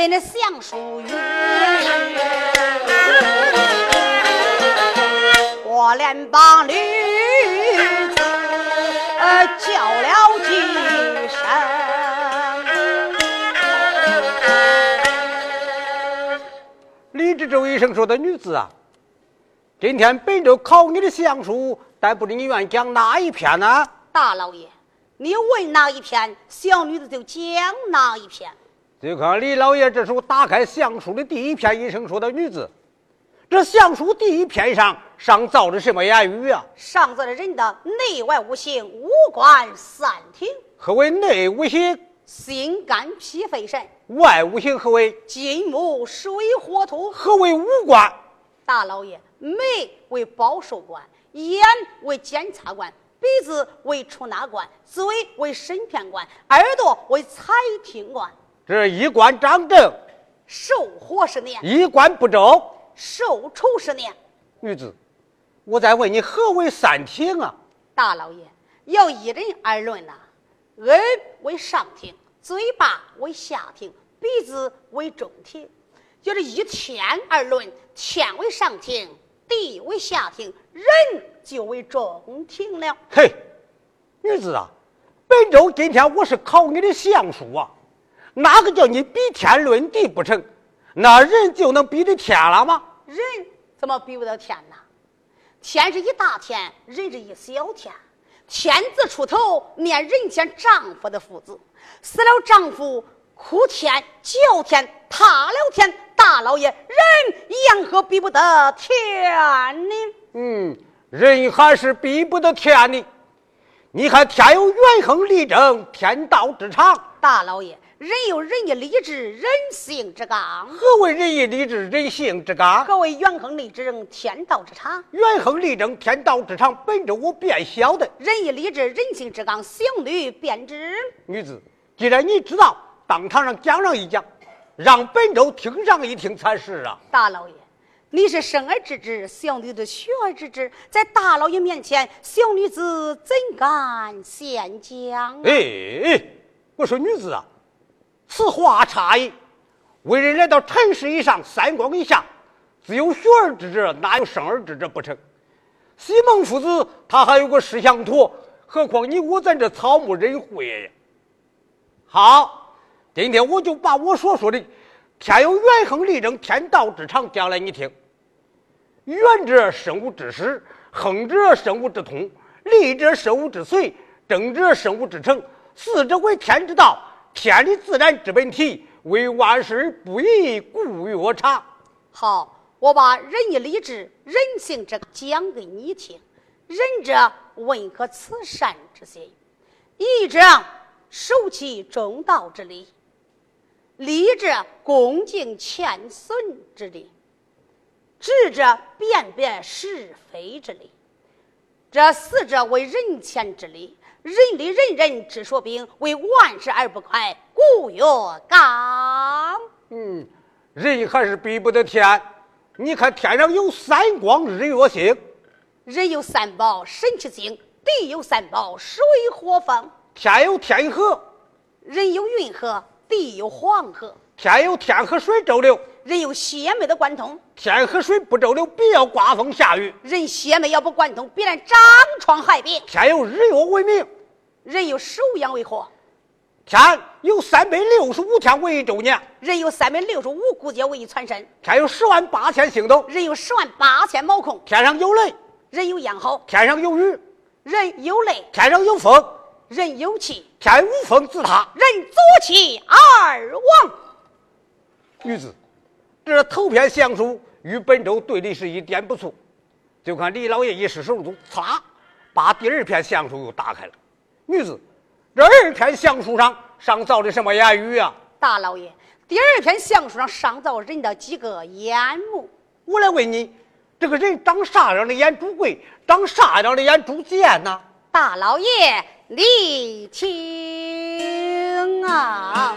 被那相书语，我连帮驴子叫了几声。李知州一声说的女子啊，今天本州考你的相书，但不知你愿讲哪一篇呢？大老爷。你问哪一篇，小女子就讲哪一篇。就看李老爷这时候打开相书的第一篇，一声说的女子，这相书第一篇上上造的什么言语啊？上造的人的内外五行、五官三庭。何为内五行？心肝脾肺肾。外五行何为？金木水火土。何为五官？大老爷，眉为保守官，眼为检察官。鼻子为出纳官，嘴为审片官，耳朵为采听官。这一官掌正，受活十年；一官不周，受处十年。女子，我再问你，何为三庭啊？大老爷，要一人而论呐。耳为上庭，嘴巴为下庭，鼻子为中庭。就是以天而论，天为上庭。地为下庭，人就为中庭了。嘿，女子啊，本州今天我是考你的相书啊，哪个叫你比天论地不成？那人就能比得天了吗？人怎么比不得天呢？天是一大天，人是一小天。天字出头，念人间丈夫的父字，死了丈夫，哭天叫天，塌了天。大老爷，人言何比不得天呢？嗯，人还是比不得天呢。你看天有元亨利贞，天道之常。大老爷，人有仁义礼智，人性之刚。何为仁义礼智，人性之刚？何为元亨利贞，天道之常？元亨利贞，天道之常，本着我便晓得。仁义礼智，人性之刚，小女便知。女子，既然你知道，当堂上讲上一讲。让本州听上一听才是啊！大老爷，你是生而知之子，小女子学而知之子，在大老爷面前，小女子怎敢先讲？哎，我说女子啊，此话差矣。为人来到尘世以上，三光以下，只有学而知之，哪有生而知之不成？西蒙父子他还有个石相图，何况你我咱这草木人会呀？好。今天我就把我所说的“天有元亨利贞，天道之常”讲来你听。元者生物之始，亨者生物之通，利者生物之随，正者生物之成。四者为天之道，天理自然之本体，为万事不宜故曰常。好，我把仁义礼智、人性之讲给你听。仁者温和慈善之心，义者守其中道之理。礼者恭敬谦顺之礼，智者辨别是非之理，这四者为人前之理。人力人人之说兵，为万事而不快，故曰刚。嗯，人还是比不得天。你看天上有三光，日月星；人有三宝，神气精；地有三宝，水火风；天有天河。人有运河，地有黄河，天有天河水周流，人有血脉的贯通。天河水不周流，必要刮风下雨。人血脉要不贯通，必然长疮害病。天有日月为明，人有手阳为火。天有三百六十五天为一周年，人有三百六十五骨节为一全身。天有十万八千星斗，人有十万八千毛孔。天上有雷，人有烟好。天上有雨，人有雷，天上有风，人有气。天无风自塌，人左气而亡。女子，这头篇相书与本周对的是一点不错，就看李老爷一失手就，嚓，把第二篇相书又打开了。女子。这二篇相书上上造的什么言语啊？大老爷，第二篇相书上上造人的几个眼目。我来问你，这个人长啥样的眼珠贵，长啥样的眼珠尖呢？大老爷，你听啊。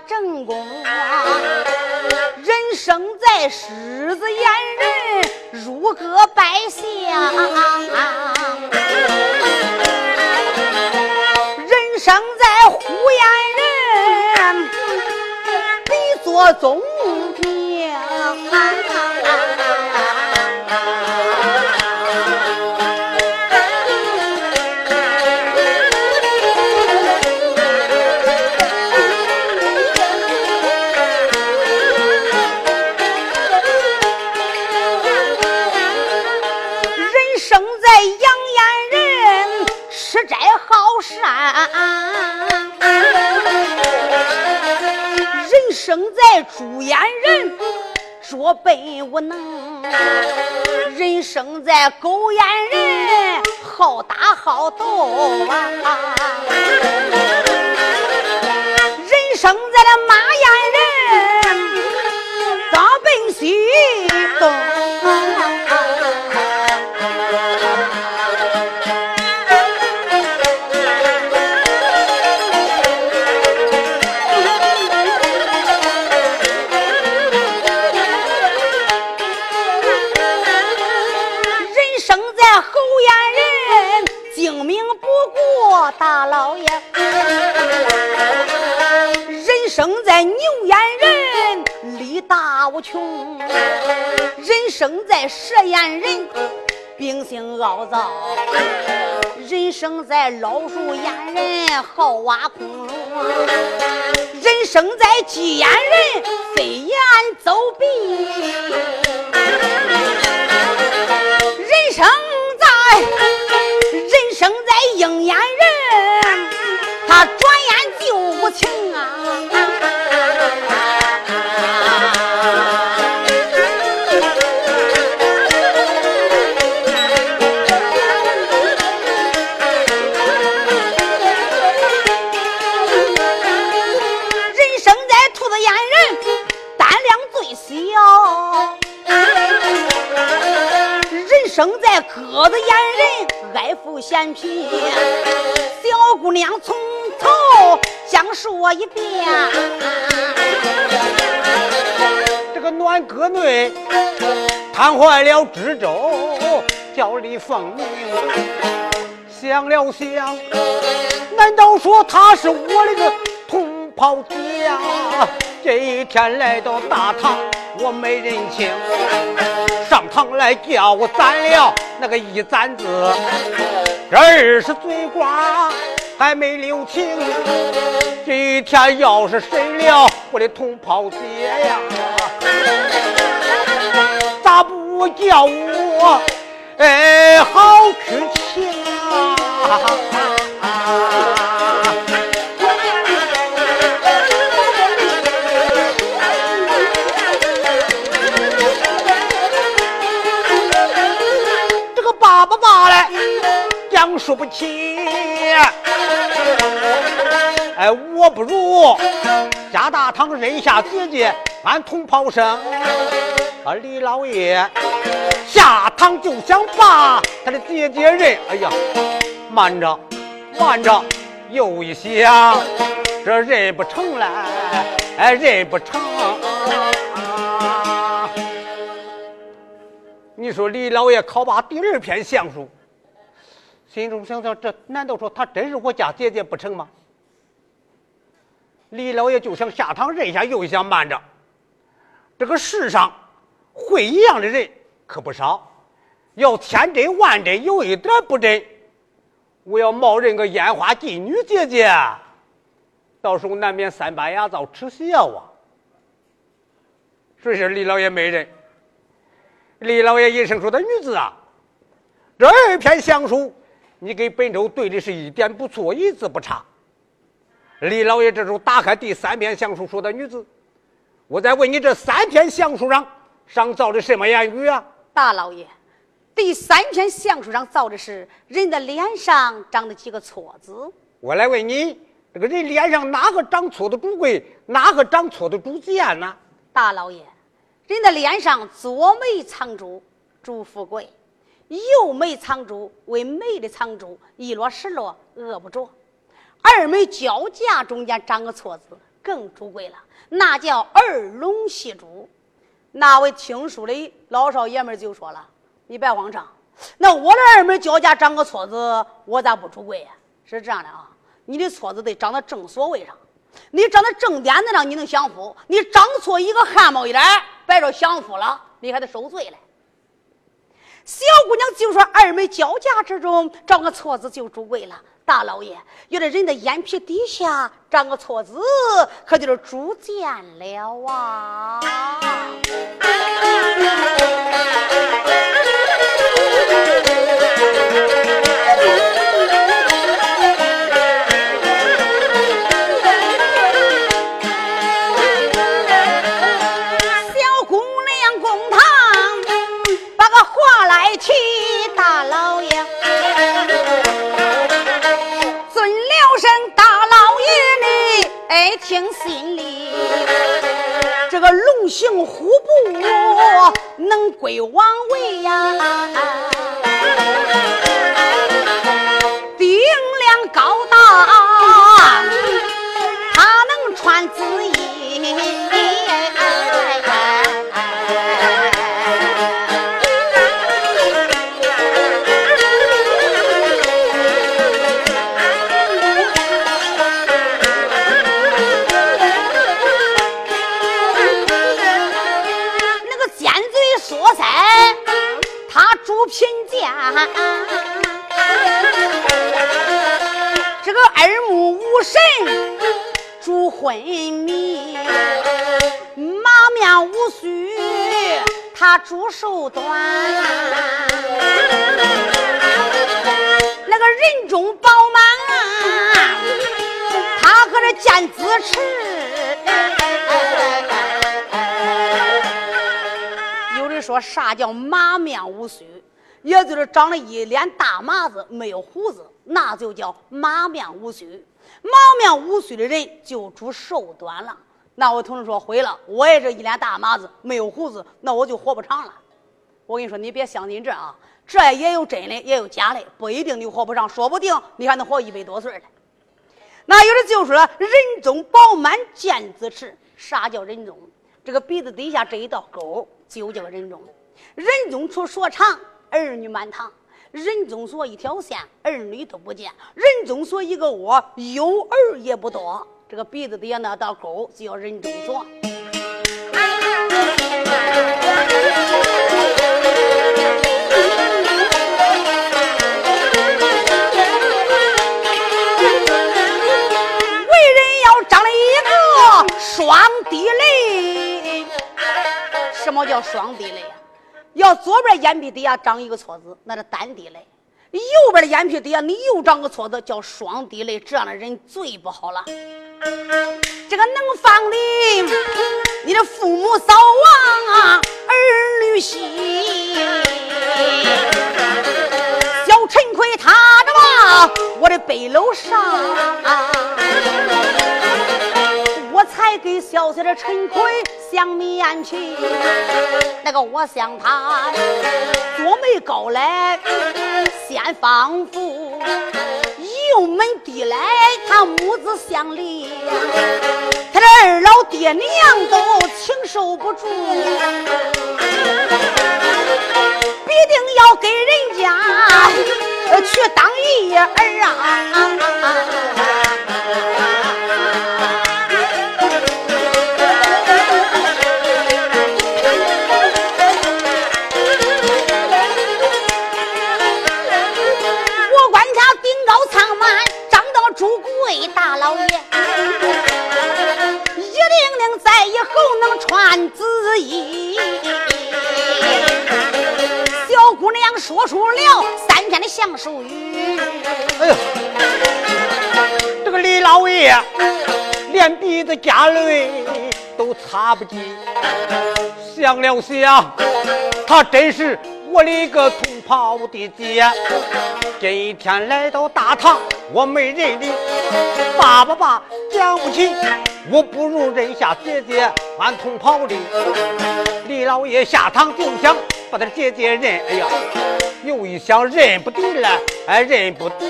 正宫，人生在狮子眼人，如歌百相；人生在虎眼人，比作忠娘。生在羊眼人吃斋好善，人生在猪眼人，拙笨无能；人生在狗眼人，好打好斗啊！人生在了马眼人，刚奔西东。牛眼人，力大无穷；人生在蛇眼人，秉性傲躁；人生在老鼠眼人，好挖窟窿；人生在鸡眼人，飞檐走壁；人生在人生在鹰眼人。他转眼就无情啊！生在鸽子眼。人爱富嫌贫，小姑娘从头讲述一遍。这个暖阁内瘫坏了知州，叫李凤鸣。想了想，难道说他是我的个同袍家？这一天来到大堂，我没人请，上堂来叫我攒了那个一攒子，这二十嘴瓜还没留情。这一天要是审了我的同袍姐呀，咋不叫我哎好去请？这讲述不起。哎，我不如家大堂认下姐姐，俺同袍生。啊，李老爷下堂就想把他的姐姐认。哎呀，慢着，慢着，又一想，这认不成了，哎，认不成。你说李老爷考把第二篇相书，心中想想，这难道说他真是我家姐姐不成吗？李老爷就想下堂认一下，又想慢着，这个世上。会一样的人可不少，要千真万真，有一点不真，我要冒认个烟花妓女姐姐，到时候难免三把牙遭耻笑啊。所以说李老爷没认。李老爷一生说：“的女子啊，这一篇相书，你给本州对的是一点不错，一字不差。”李老爷这时候打开第三篇相书，说：“的女子，我再问你，这三篇相书上。”上造的什么言语啊？大老爷，第三篇相书上造的是人的脸上长的几个错字。我来问你，这个人脸上哪个长错的主贵，哪个长错的主贱呢？大老爷，人的脸上左眉藏珠，主富贵；右眉藏珠为美的藏珠，一落十落饿不着；二眉交夹中间长个错字，更主贵了，那叫二龙戏珠。那位听书的老少爷们就说了：“你别慌张，那我的二门脚下长个错字，我咋不出贵呀？是这样的啊，你的错字得长在正所谓上，你长在正点子上，你能享福；你长错一个汗毛一点，别说享福了，你还得受罪嘞。”小姑娘就说：“二门交加之中长个错字就主贵了。”大老爷，有的人的眼皮底下长个错字，可就是猪贱了啊！提大老爷。尊了声大老爷你听心里。这个龙行虎步能归王位呀。昏迷；马面无须，他主手短。那个人中饱满，他可是见子迟。有人说啥叫马面无须？也就是长了一脸大麻子，没有胡子，那就叫马面无须。毛面无须的人就主寿短了。那我同事说毁了，我也是一脸大麻子，没有胡子，那我就活不长了。我跟你说，你别相信这啊！这也有真的，也有假的，不一定你活不上，说不定你还能活一百多岁呢。那有的就说人中饱满见子迟，啥叫人中？这个鼻子底下这一道沟就叫人中。人中出说长，儿女满堂；人中说一条线，儿女都不见；人中说一个窝，有儿也不多。这个鼻子底下那道沟就叫人中索。为人要长了一个。双地雷，什么叫双地雷呀？要左边眼皮底下长一个撮子，那是单地雷；右边的眼皮底下你又长个撮子，叫双地雷。这样的人最不好了。这个能放的，你的父母早亡啊，儿女喜。小陈奎踏着吧，我的背篓上。给小小的陈奎相面去，那个我想他多没高来先放福，油门低来他母子相离，他的二老爹娘都承受不住，必定要给人家去当一儿啊！大老爷，一零零在以后能穿紫衣，小姑娘说出了三天的相书语。哎呦，这个李老爷连鼻子夹泪都擦不尽，想了想，他真是我的个同袍的姐。这一天来到大堂，我没认的，爸爸爸讲不起，我不如认下姐姐，俺同袍的。李老爷下堂就想把他姐姐认，哎呀，又一想认不得了，哎，认不得。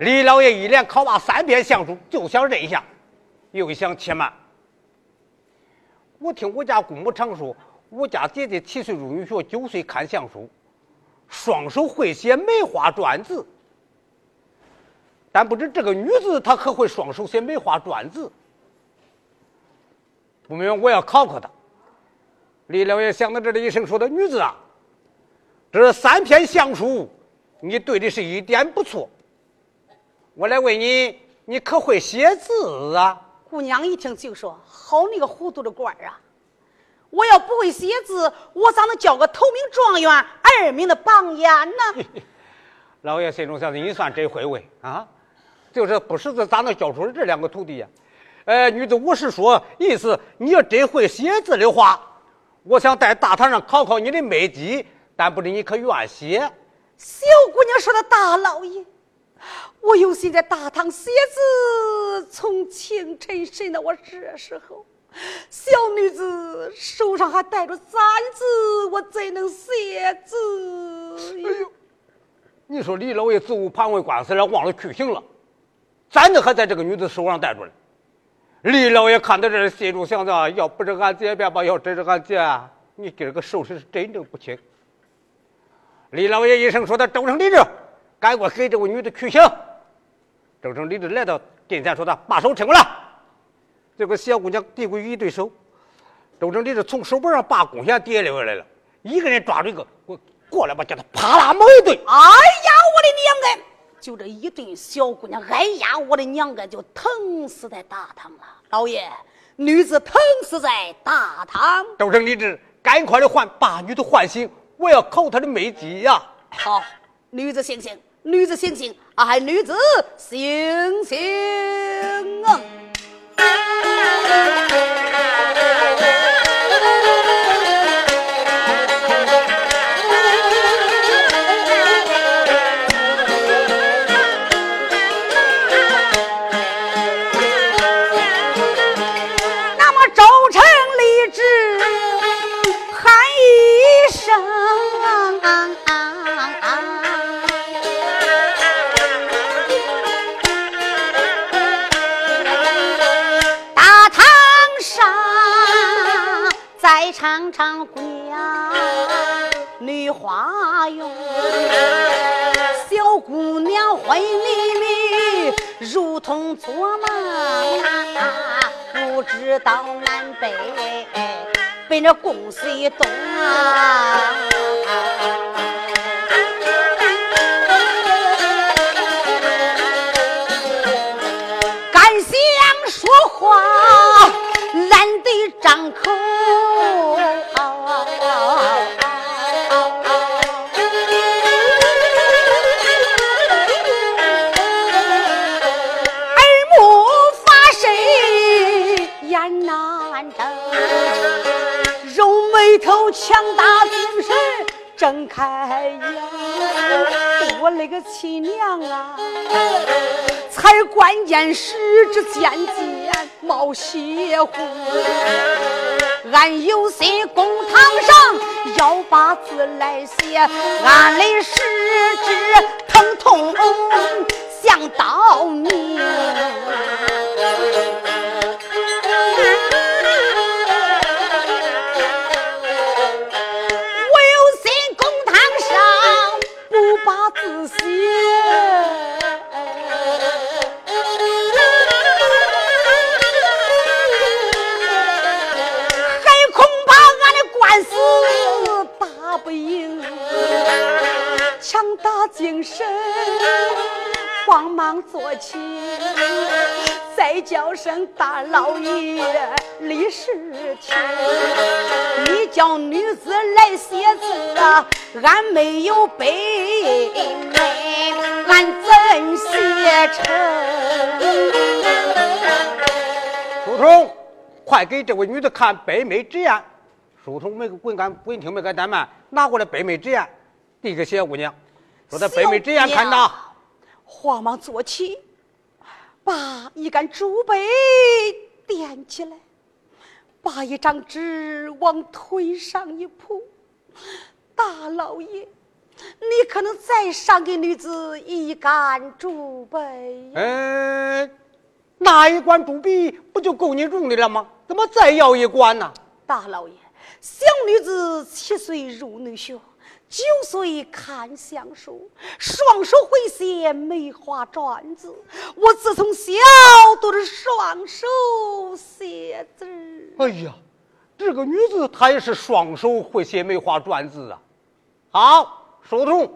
李老爷一连考罢三遍相书，就想认下，又一想且慢，我听我家姑母常说。我家姐姐七岁入女学，九岁看相书，双手会写梅花篆字。但不知这个女子她可会双手写梅花篆字？不明我要考考她。李老爷想到这里，一声说道：“女子啊，这三篇相书，你对的是一点不错。我来问你，你可会写字啊？”姑娘一听就说：“好你个糊涂的官儿啊！”我要不会写字，我咋能叫个头名状元、二名的榜眼呢？老爷心中想：你算真会问啊！就是不识字，咋能教出这两个徒弟呀？呃，女子，我是说，意思你要真会写字的话，我想在大堂上考考你的美籍，但不知你可愿写？小姑娘说的大老爷，我有心在大堂写字，从清晨睡到我这时候。小女子手上还带着簪子，我怎能写字？哎呦，你说李老爷责无旁卫官司了，忘了去刑了，簪子还在这个女子手上戴着呢。李老爷看到这，心中想着：要不是俺姐便吧，要真是俺姐，你今儿个手势是真正不轻。李老爷一声说：“他周成李治，赶快给这位女子取刑。”周成李治来到跟前说：“他把手伸过来。”这个小姑娘递过一对手，周正礼是从手背上把弓弦跌了下来了，一个人抓住一个，我过来吧，叫他啪啦猛一顿。哎呀，我的娘哎！就这一顿，小姑娘哎呀，我的娘哎，就疼死在大堂了。老爷，女子疼死在大堂。周正礼是赶快的唤，把女子唤醒，我要考她的美籍呀。好，女子醒醒，女子醒醒，哎，女子醒醒婚礼里如同做梦，不知道南北被那宫随动啊。个亲娘啊！才关键时这渐渐冒血红，俺有心公堂上要把字来写，俺的十指疼痛像刀命。大老爷李世清，你叫女子来写字啊，俺没有背，俺怎写成？书童，快给这位女子看北美之言。书童没个滚干滚听没敢怠慢，拿过来北美之言，递给小姑娘。说在北美之言看到，慌忙坐起，把一杆竹杯垫起来，把一张纸往腿上一铺。大老爷，你可能再赏给女子一杆竹杯？哎，那一管竹笔不就够你用的了吗？怎么再要一管呢？大老爷，小女子七岁入内学。九岁看相书，双手会写梅花篆字。我自从小都是双手写字。哎呀，这个女子她也是双手会写梅花篆字啊！好，书童，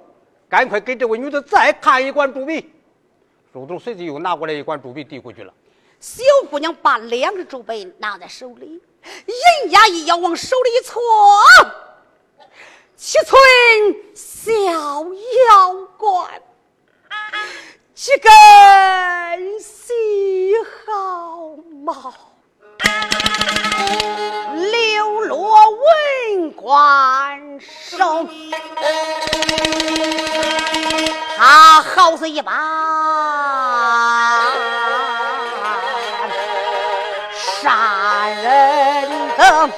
赶快给这位女子再看一管朱笔。书童随即又拿过来一管朱笔递过去了。小姑娘把两个竹笔拿在手里，人家一要往手里一搓。七寸小腰管，几根细毫毛，流落文官手，他好似一把杀人刀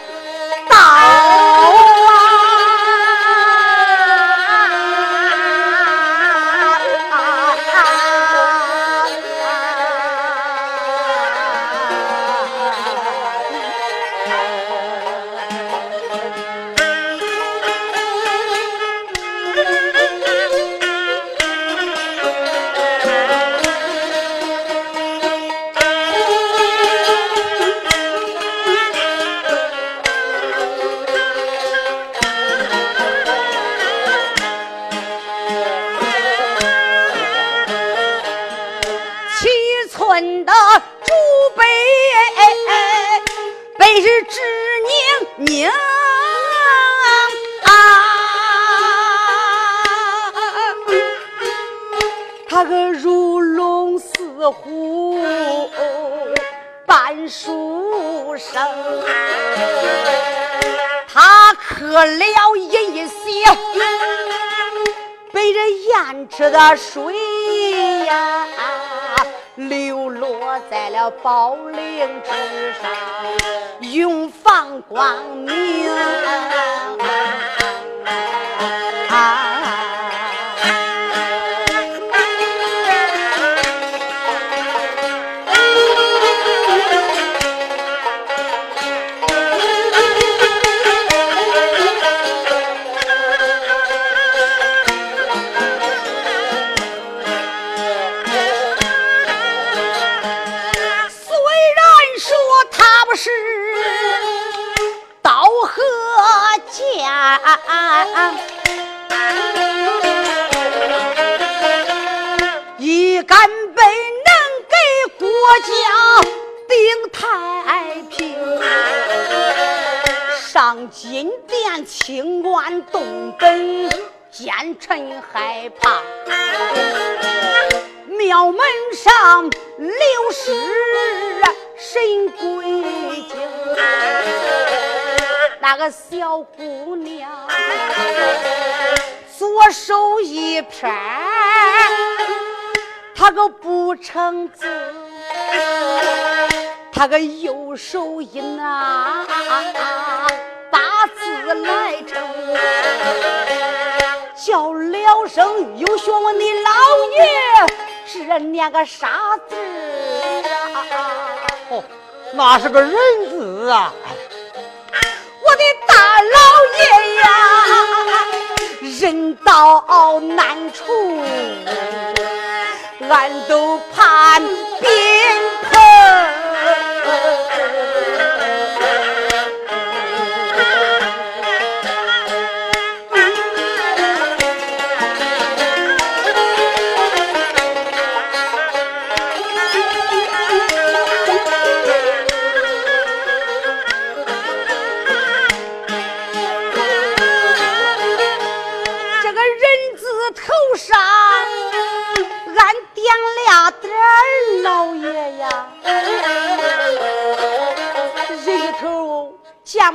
吃的水呀，流落在了宝林之上，永放光明。上金殿清官动本，奸臣害怕。庙门上刘氏神归京，那个小姑娘左手一撇，她个不成字，她个右手一拿把字来成，叫了声有学问的老爷，这念个啥字啊？哦，那是个人字啊！我的大老爷呀，人到难处。俺都盼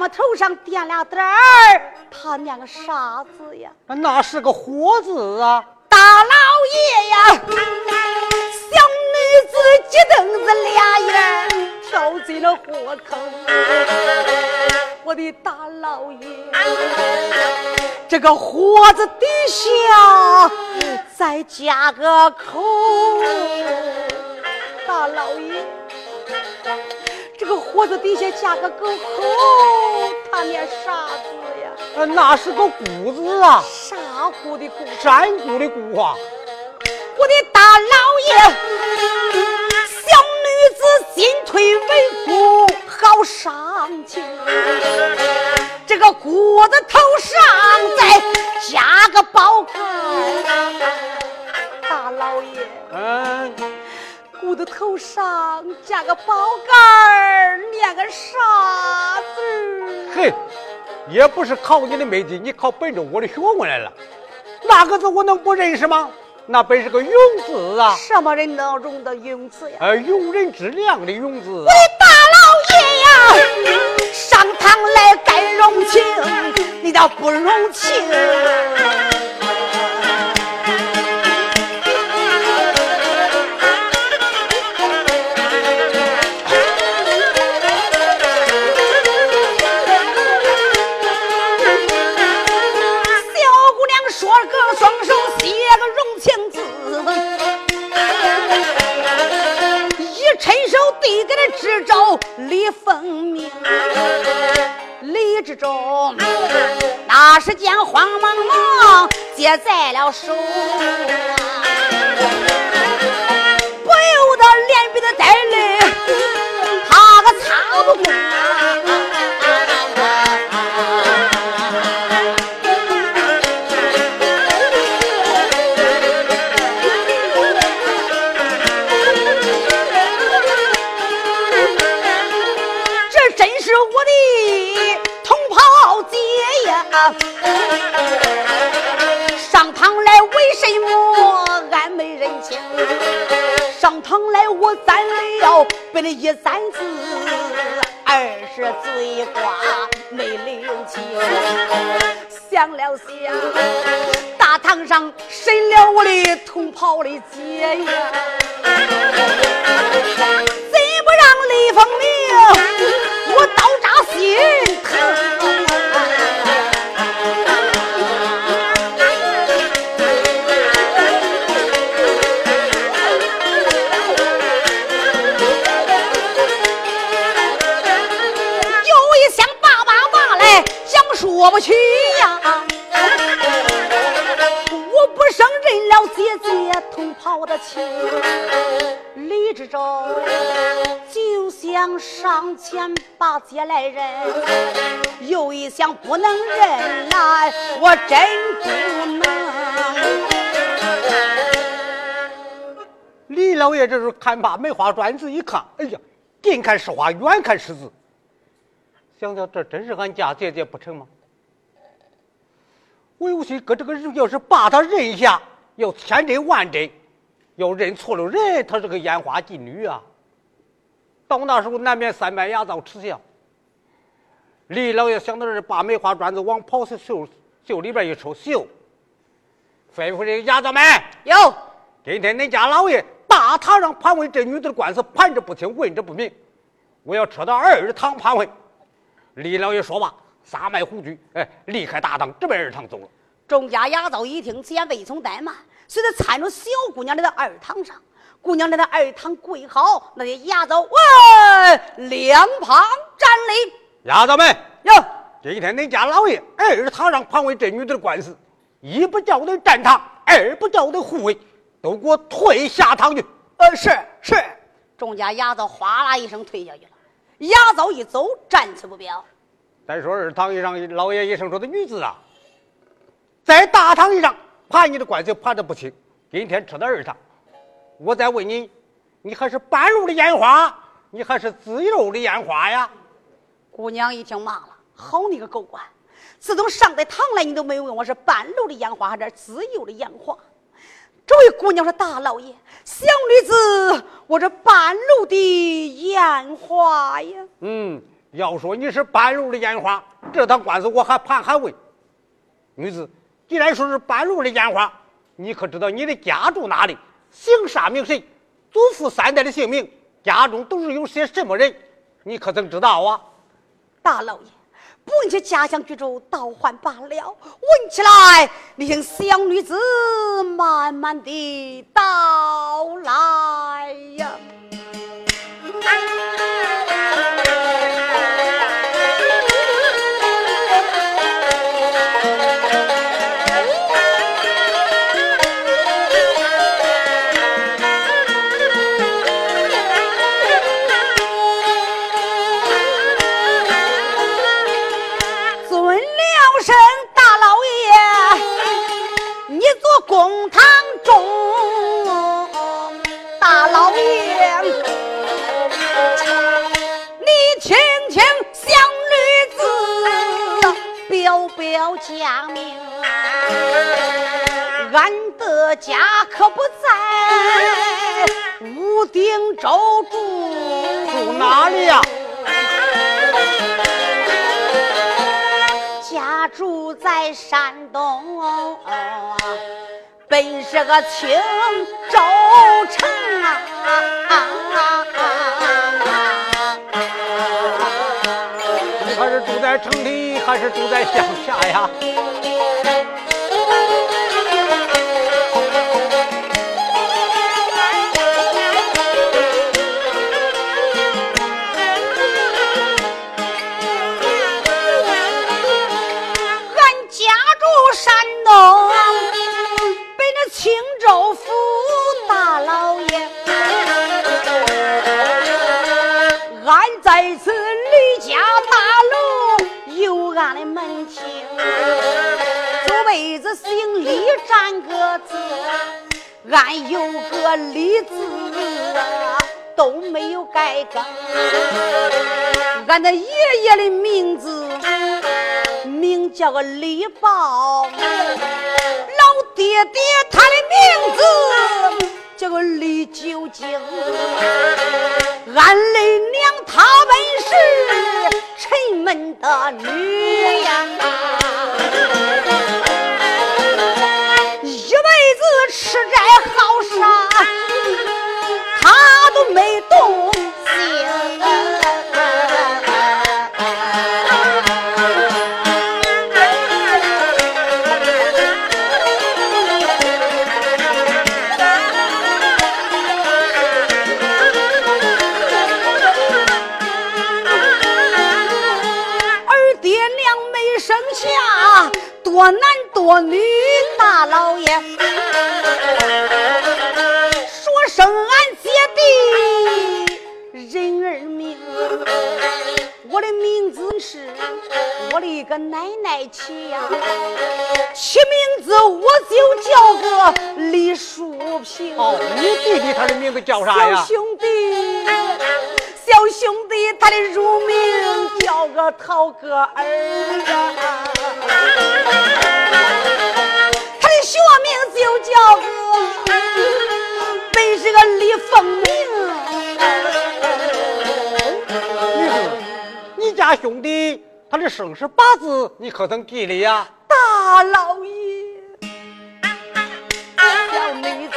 头上点俩点儿，他念个啥字呀？那是个火字啊！大老爷呀，小女子急瞪子俩眼跳进了火坑。我的大老爷，这个火字底下再加个口，大老爷。这个火字底下加个狗口，他念啥字呀？呃，那是个姑字啊。啥姑的姑？山姑的姑啊。我的大老爷，小女子进退维谷，好伤情。这个姑子头上再加个宝盖。大老爷。嗯。我的头上加个宝盖儿，念个啥字？嘿，也不是考你的没劲，你考本着我的学问来了。那个字我能不认识吗？那本是个永字啊！什么人能容得永字呀？呃，庸人之量的永字。我的大老爷呀，上堂来该容情，你倒不容情。知州李凤鸣，李志忠那时间慌忙忙接在了手，不由得脸皮子带泪，他个擦不过。同袍的姐呀，接来人，又一想不能认来，我真不能。李老爷这是看罢梅花篆子一看，哎呀，近看是花，远看是字。想想这真是俺家姐姐不成吗？我有心搁这个人要是把他认下，要千真万真，要认错了人，他是个烟花妓女啊。到那时候难免三拜牙皂耻笑。李老爷想到这，把梅花砖子往袍子袖袖里边一抽，袖，吩咐这个丫头们：有，今天恁家老爷大堂上盘问这女子的官司，盘着不清，问着不明，我要撤到二堂盘问。李老爷说罢，撒迈虎驹，哎，离开大堂，直奔二堂走了。众家丫头一听，自然未曾怠慢，随着搀着小姑娘来到二堂上。姑娘来到二堂跪好，那些丫头喂两旁站立。牙皂们，哟，今天恁家老爷二堂上盘问这女子的官司，一不叫的站堂，二不叫的护卫，都给我退下堂去。呃，是是。众家丫头哗啦一声退下去了。丫头一走，站起不表。再说二堂上，老爷一声说的女子啊，在大堂上盘你的官司盘的不轻，今天撤到二堂，我再问你，你还是半路的烟花，你还是自由的烟花呀？姑娘一听骂了，好你个狗官！自从上得堂来，你都没问我是半路的烟花还是自由的烟花。这位姑娘说：“大老爷，小女子，我这半路的烟花呀。”嗯，要说你是半路的烟花，这趟官司我还盘还问。女子，既然说是半路的烟花，你可知道你的家住哪里？姓啥名谁？祖父三代的姓名？家中都是有些什么人？你可曾知道啊？大老爷。不用去家乡居住，倒换罢了；问起来，你听小女子慢慢的道来呀。这个青州城啊！你还是住在城里，还是住在乡下呀？俺的爷爷的名字名叫个李宝，老爹爹他的名字叫个李九经。俺的娘她本是陈门的女呀。吃斋好杀，他都没个奶奶起呀，起名字我就叫个李淑平。哦，你弟弟他的名字叫啥呀？小兄弟，小兄弟他的乳名叫个陶哥儿啊，他的学名就叫个，本是个李凤鸣。家兄弟，他的生时八字你可曾记了呀？大老爷，小女子，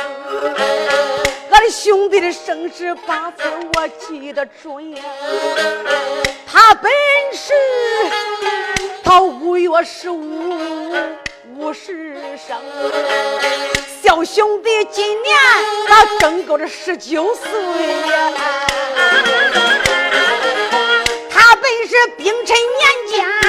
俺的兄弟的生时八字我记得准呀。他本是他五月十五五十生，小兄弟今年他正够着十九岁呀。是冰城年间，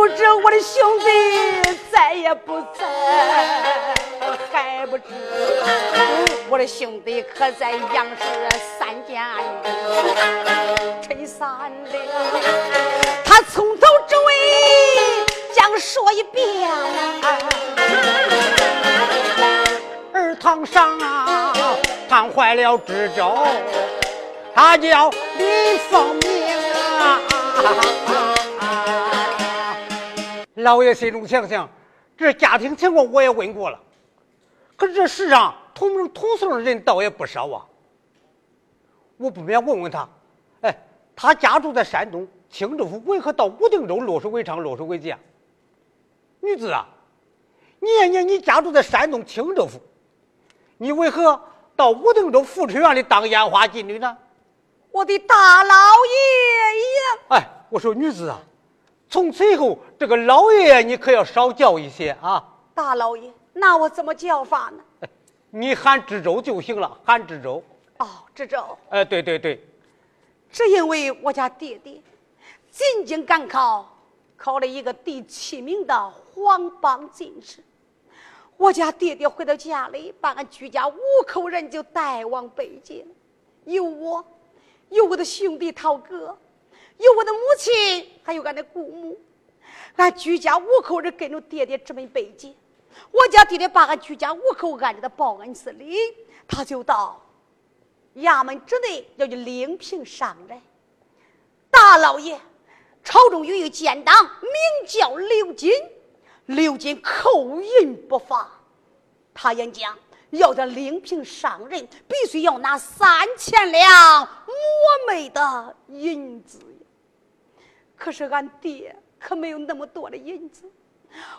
不知我的兄弟在也不在，还不知我的兄弟可在杨氏三间陈三了。他从头至尾讲说一遍，儿堂上啊，烫坏了知州，他叫李凤鸣。老爷心中想想，这家庭情况我也问过了，可是这世上同名同姓的人倒也不少啊。我不免问问他，哎，他家住在山东青州府，为何到武定州落水为娼、落水为奸？女子啊，年年你家住在山东青州府，你为何到武定州富春园里当烟花妓女呢？我的大老爷爷！哎，我说女子啊，从此以后这个老爷爷你可要少叫一些啊。大老爷，那我怎么叫法呢？你喊知州就行了，喊知州。哦，知州。哎，对对对，只因为我家爹爹进京赶考，考了一个第七名的黄榜进士。我家爹爹回到家里，把俺居家五口人就带往北京，有我。有我的兄弟涛哥，有我的母亲，还有俺的姑母，俺居家五口人跟着爹爹直奔北京。我家爹爹把俺居家五口安置在报恩寺里，他就到衙门之内要去领聘上任。大老爷，朝中有一个奸党，名叫刘金，刘金口音不发，他演讲。要他领聘上任，必须要拿三千两磨煤的银子可是俺爹可没有那么多的银子，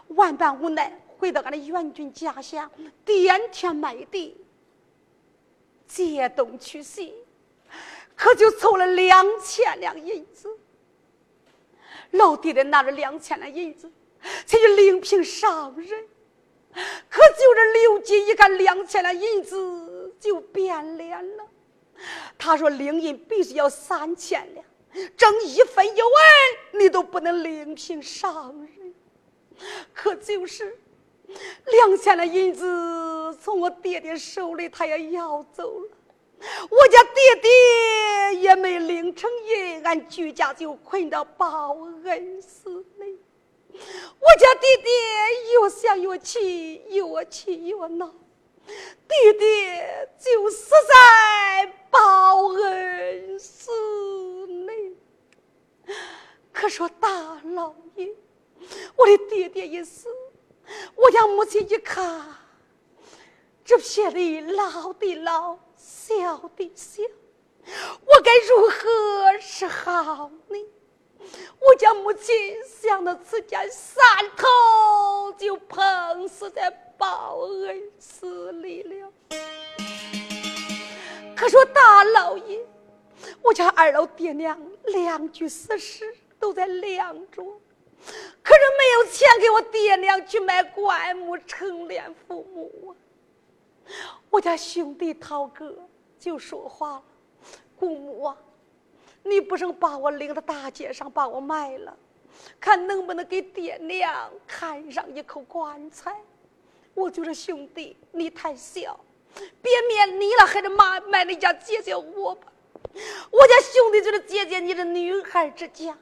万般无奈，回到俺的元军家乡，点天卖地，借东取西，可就凑了两千两银子。老爹爹拿着两千两银子，才去领聘上任。可就这刘金一看两千两银子，就变脸了。他说：“领银必须要三千两，挣一分一文你都不能另聘上人。可就是两千的银子从我爹爹手里，他也要走了。我家爹爹也没领成银，俺居家就困到报恩寺里。”我家爹爹越想越气，越气越恼，爹爹就死在报恩寺。可说大老爷，我的爹爹一死，我家母亲一看，这片里老的老，小的小，我该如何是好呢？我家母亲想到此间三头就碰死在报恩寺里了。可说大老爷，我家二老爹娘两具死尸都在梁中，可是没有钱给我爹娘去买棺木成殓父母啊！我家兄弟涛哥就说话了：“姑母啊，你不成把我领到大街上把我卖了，看能不能给爹娘看上一口棺材？”我就说兄弟，你太小，别免你了，还是妈卖你家姐姐我吧。我家兄弟就是姐姐，你的女孩之家，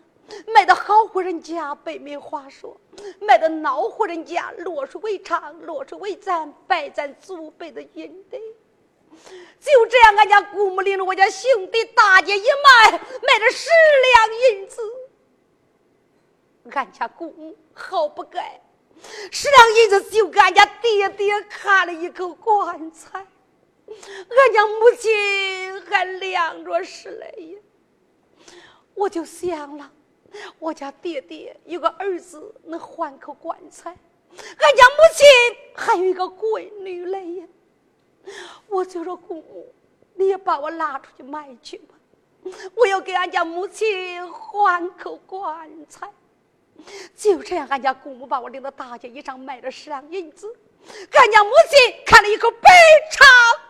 卖到好户人家，北没话说；卖到孬户人家，落水为长，落水为咱，败咱祖辈的阴德。就这样，俺家姑母领着我家兄弟大姐一卖，卖了十两银子。俺家姑母好不该。十两银子就给俺家爹爹看了一口棺材，俺家母亲还凉着是嘞呀。我就想了，我家爹爹有个儿子能换口棺材，俺家母亲还有一个闺女嘞呀。我就说姑母，你也把我拉出去卖去吧，我要给俺家母亲换口棺材。就这样，俺家姑母把我领到大街衣上卖了十两银子。俺家母亲看了一口白茶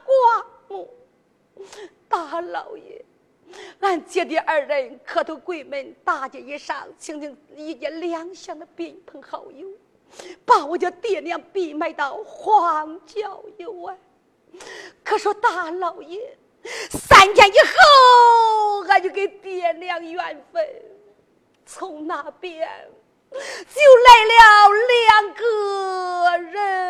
瓜木。大老爷，俺姐弟二人磕头跪门，大街一上请请一见两相的宾朋好友，把我家爹娘逼卖到荒郊野外。可说大老爷，三天以后，俺就给爹娘圆坟，从那边。就来了两个人。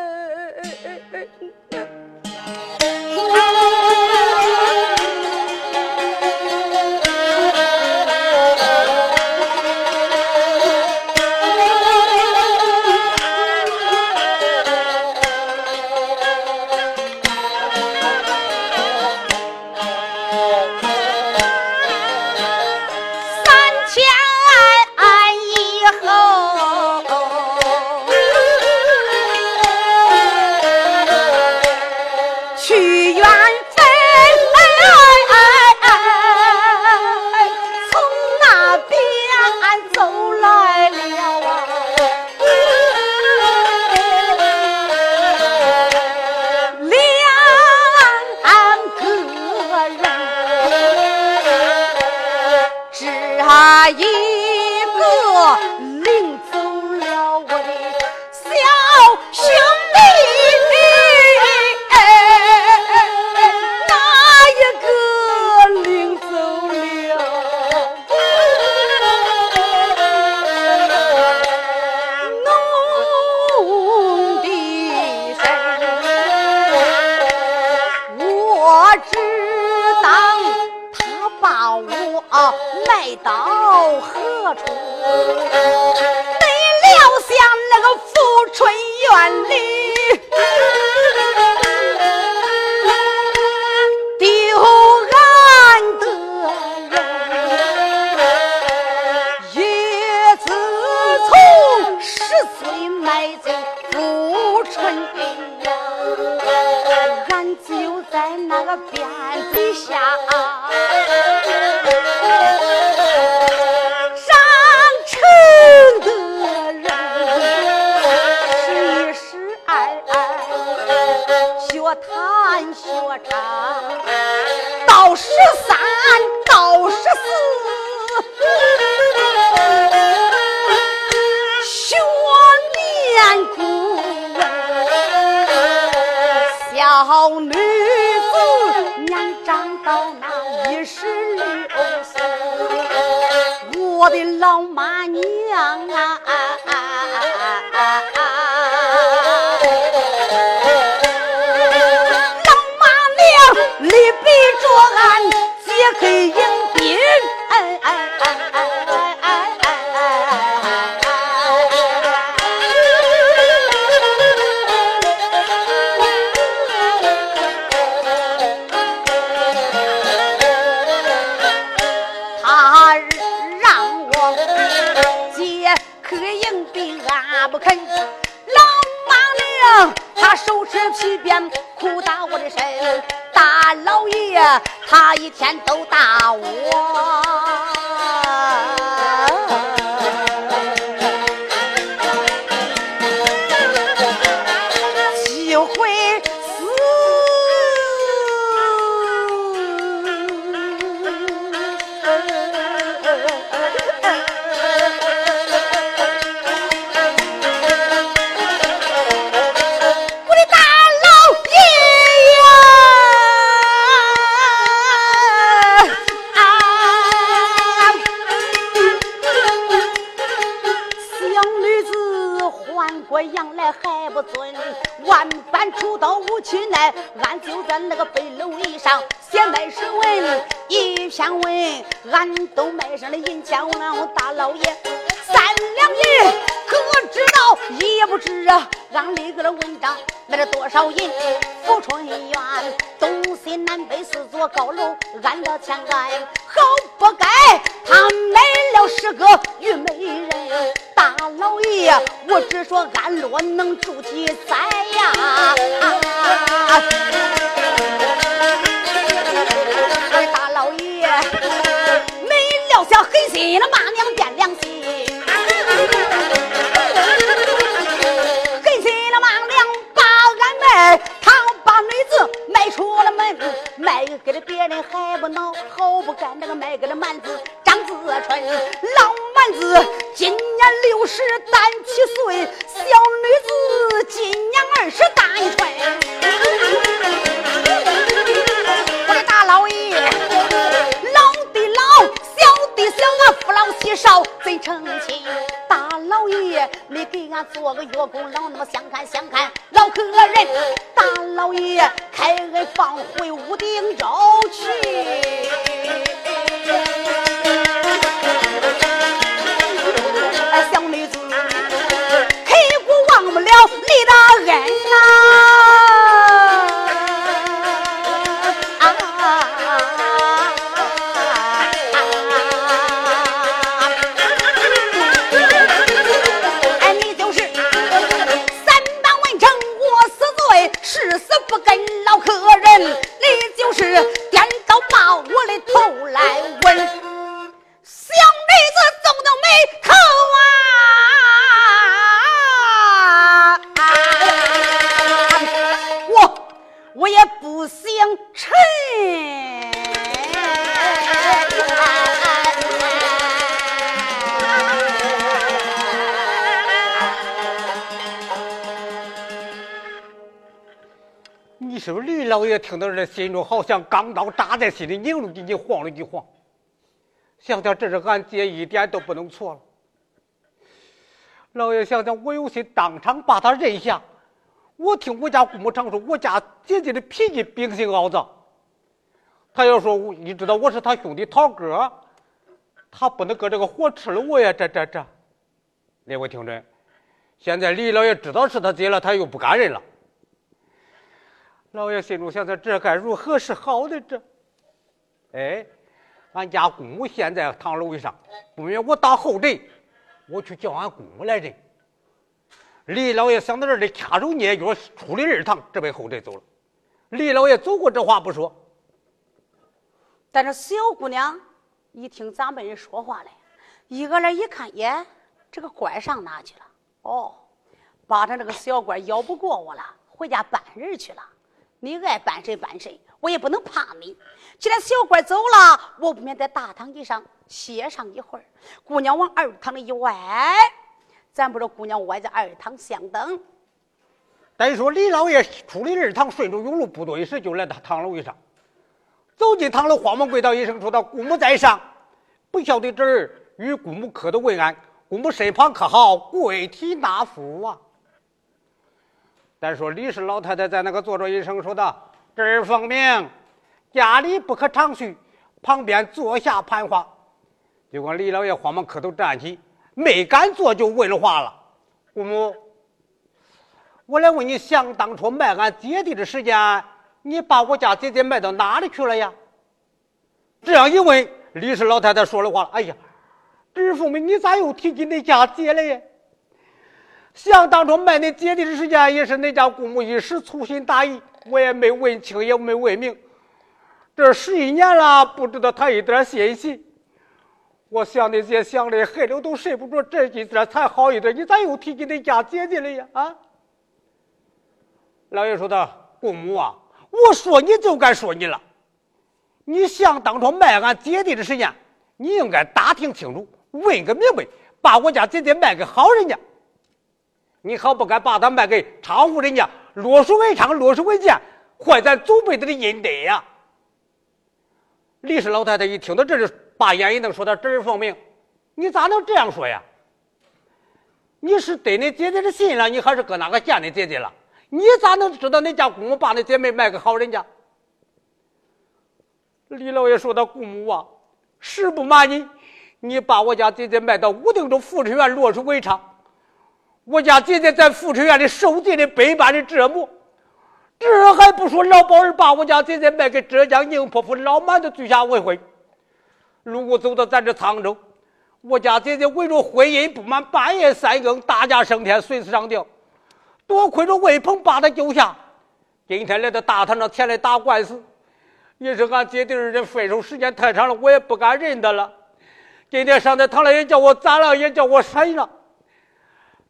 一个少银？富春园东西南北四座高楼，俺的钱俺好不该，他买了十个玉美人，大老爷，我只说安乐能住几载呀？大老爷，没料想狠心了骂娘变良心，不干那个卖给了蛮子张子春，老蛮子今年六十单七岁，小女子听到这，心中好像钢刀扎在心里，拧了几斤，晃了几晃。想想这是俺姐，一点都不能错了。老爷想想，我有心当场把他认下。我听我家姑母常说，我家姐姐的脾气秉性傲躁。他要说，你知道我是他兄弟涛哥，他不能搁这个活吃了我呀！这这这，列位听着，现在李老爷知道是他姐了，他又不敢认了。老爷心中想着，这该如何是好的？这，哎，俺家姑母现在堂楼上，不免我打后宅，我去叫俺姑母来认。李老爷想到这里，掐手捏脚，出了二堂，这边后宅走了。李老爷走过，这话不说。但是小姑娘一听咱们人说话嘞，一个来一看，耶，这个官上哪去了？哦，把他这个小官咬不过我了，回家办人去了。你爱办谁办谁，我也不能怕你。既然小官走了，我不免在大堂椅上歇上一会儿。姑娘往二堂里一歪，咱不知道姑娘歪在二堂相等。再说李老爷出了二堂，顺着甬路，不多一时就来到堂楼上。走进堂楼，慌忙跪倒一声，说道：“姑母在上，不孝的侄儿与姑母磕头问安。姑母身旁可好？跪体纳福啊！”再说李氏老太太在那个坐着一声，说道：“侄儿奉命，家里不可长叙，旁边坐下盘话。”结果李老爷慌忙磕头站起，没敢坐就问了话了：“姑母，我来问你，想当初卖俺姐弟的时间，你把我家姐姐卖到哪里去了呀？”这样一问，李氏老太太说了话了：“哎呀，侄儿奉命，你咋又提起你家姐了呀？”想当初卖你姐弟的时间，也是恁家姑母一时粗心大意，我也没问清，也没问明。这十一年了，不知道他一点信息。我想那些想的黑了都睡不着，这几天才好一点。你咋又提起你家姐姐了呀？啊！老爷说道：“姑母啊，我说你就该说你了。你想当初卖俺姐弟的时间，你应该打听清楚，问个明白，把我家姐姐卖给好人家。”你好不该把他卖给娼妇人家，落水为娼，落水为贱，坏咱祖辈子的阴德呀！李氏老太太一听到这里，把眼一瞪，说：“他侄儿奉命，你咋能这样说呀？你是得你姐姐的信了，你还是搁哪个见你姐姐了？你咋能知道恁家姑母把那姐妹卖给好人家？李老爷说他：“姑母啊，实不瞒你，你把我家姐姐卖到武定州富春院落水为娼。我家姐姐在富春院里受尽了百般的折磨，这还不说老包儿把我家姐姐卖给浙江宁波府老满的居下为婚。如果走到咱这沧州，我家姐姐为着婚姻不满，半夜三更大架升天，随时上吊。多亏着魏鹏把他救下，今天来到大堂上前来打官司。”也是俺姐弟二人分手时间太长了，我也不敢认他了。今天上在堂来也叫我咋了，也叫我谁了。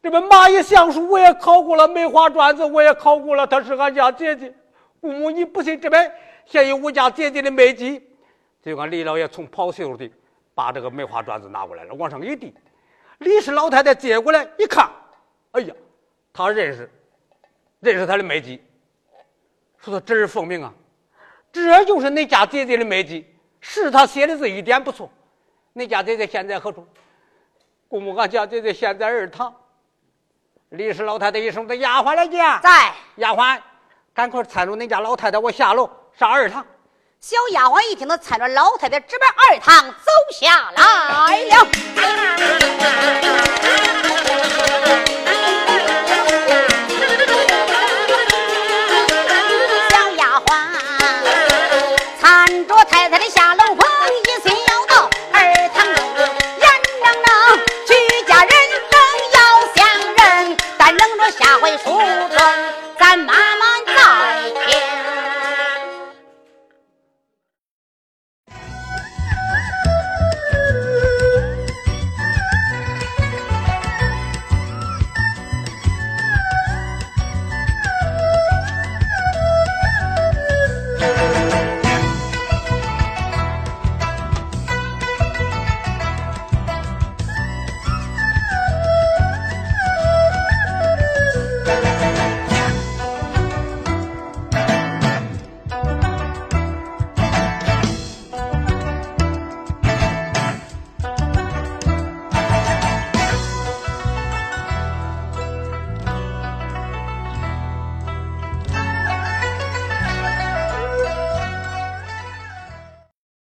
这本蚂蚁相书我也考过了，梅花篆字我也考过了。她是俺家姐姐，姑母你不信？这本现有我家姐姐的美籍。就俺李老爷从袍袖里把这个梅花篆字拿过来了，往上一递。李氏老太太接过来一看，哎呀，她认识，认识她的美籍，说他侄儿奉命啊。这就是恁家姐姐的美籍，是她写的字一点不错。恁家姐姐现在何处？姑母，俺家姐姐现在二堂。李氏老太太一声：“的丫鬟来见。”在。丫鬟，赶快搀着恁家老太太，我下楼上二堂。小丫鬟一听，她搀着老太太直奔二堂走下来了。